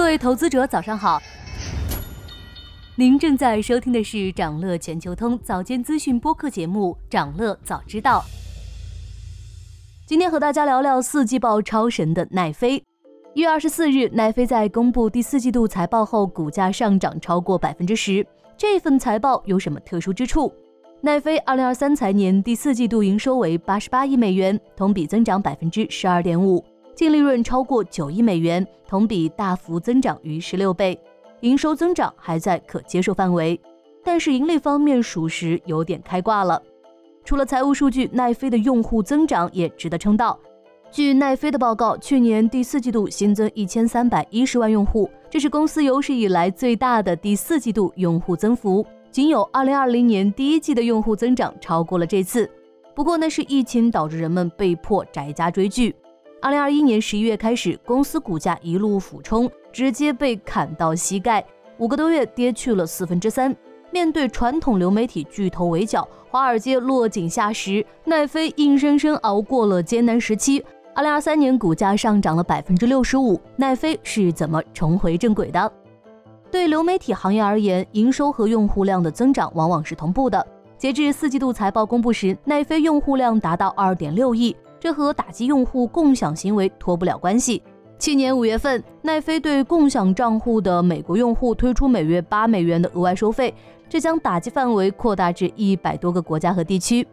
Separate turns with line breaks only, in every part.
各位投资者，早上好。您正在收听的是长乐全球通早间资讯播客节目《长乐早知道》。今天和大家聊聊四季报超神的奈飞。一月二十四日，奈飞在公布第四季度财报后，股价上涨超过百分之十。这份财报有什么特殊之处？奈飞二零二三财年第四季度营收为八十八亿美元，同比增长百分之十二点五。净利润超过九亿美元，同比大幅增长逾十六倍，营收增长还在可接受范围，但是盈利方面属实有点开挂了。除了财务数据，奈飞的用户增长也值得称道。据奈飞的报告，去年第四季度新增一千三百一十万用户，这是公司有史以来最大的第四季度用户增幅，仅有二零二零年第一季的用户增长超过了这次。不过那是疫情导致人们被迫宅家追剧。二零二一年十一月开始，公司股价一路俯冲，直接被砍到膝盖，五个多月跌去了四分之三。面对传统流媒体巨头围剿，华尔街落井下石，奈飞硬生生熬过了艰难时期。二零二三年股价上涨了百分之六十五，奈飞是怎么重回正轨的？对流媒体行业而言，营收和用户量的增长往往是同步的。截至四季度财报公布时，奈飞用户量达到二点六亿。这和打击用户共享行为脱不了关系。去年五月份，奈飞对共享账户的美国用户推出每月八美元的额外收费，这将打击范围扩大至一百多个国家和地区。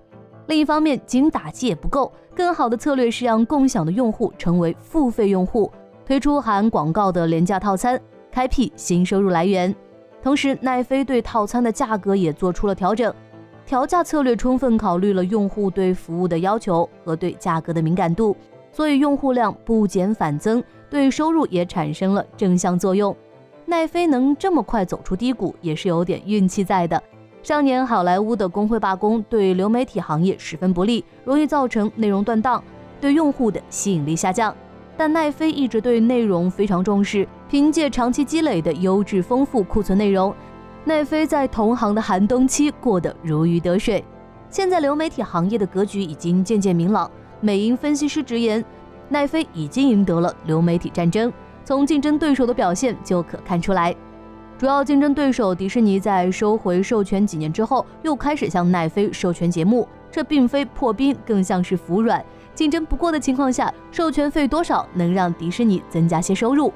另一方面，仅打击也不够，更好的策略是让共享的用户成为付费用户，推出含广告的廉价套餐，开辟新收入来源。同时，奈飞对套餐的价格也做出了调整。调价策略充分考虑了用户对服务的要求和对价格的敏感度，所以用户量不减反增，对收入也产生了正向作用。奈飞能这么快走出低谷，也是有点运气在的。上年好莱坞的工会罢工对流媒体行业十分不利，容易造成内容断档，对用户的吸引力下降。但奈飞一直对内容非常重视，凭借长期积累的优质丰富库存内容。奈飞在同行的寒冬期过得如鱼得水，现在流媒体行业的格局已经渐渐明朗。美银分析师直言，奈飞已经赢得了流媒体战争，从竞争对手的表现就可看出来。主要竞争对手迪士尼在收回授权几年之后，又开始向奈飞授权节目，这并非破冰，更像是服软。竞争不过的情况下，授权费多少能让迪士尼增加些收入？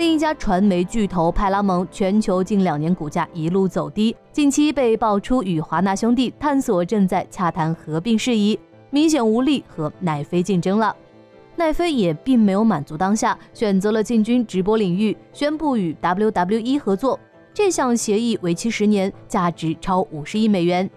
另一家传媒巨头派拉蒙，全球近两年股价一路走低，近期被爆出与华纳兄弟探索正在洽谈合并事宜，明显无力和奈飞竞争了。奈飞也并没有满足当下，选择了进军直播领域，宣布与 WWE 合作。这项协议为期十年，价值超五十亿美元。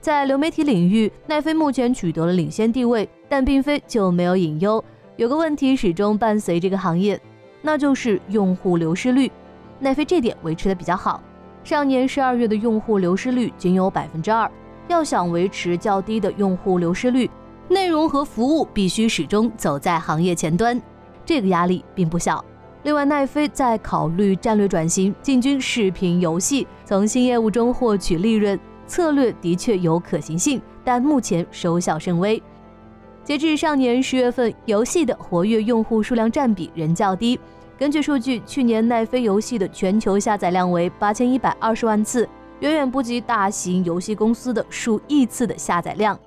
在流媒体领域，奈飞目前取得了领先地位，但并非就没有隐忧。有个问题始终伴随这个行业。那就是用户流失率，奈飞这点维持的比较好。上年十二月的用户流失率仅有百分之二。要想维持较低的用户流失率，内容和服务必须始终走在行业前端，这个压力并不小。另外，奈飞在考虑战略转型，进军视频游戏，从新业务中获取利润，策略的确有可行性，但目前收效甚微。截至上年十月份，游戏的活跃用户数量占比仍较低。根据数据，去年奈飞游戏的全球下载量为八千一百二十万次，远远不及大型游戏公司的数亿次的下载量。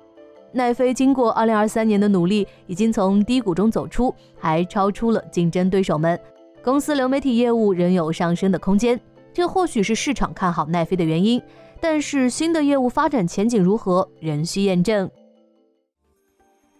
奈飞经过二零二三年的努力，已经从低谷中走出，还超出了竞争对手们。公司流媒体业务仍有上升的空间，这或许是市场看好奈飞的原因。但是新的业务发展前景如何，仍需验证。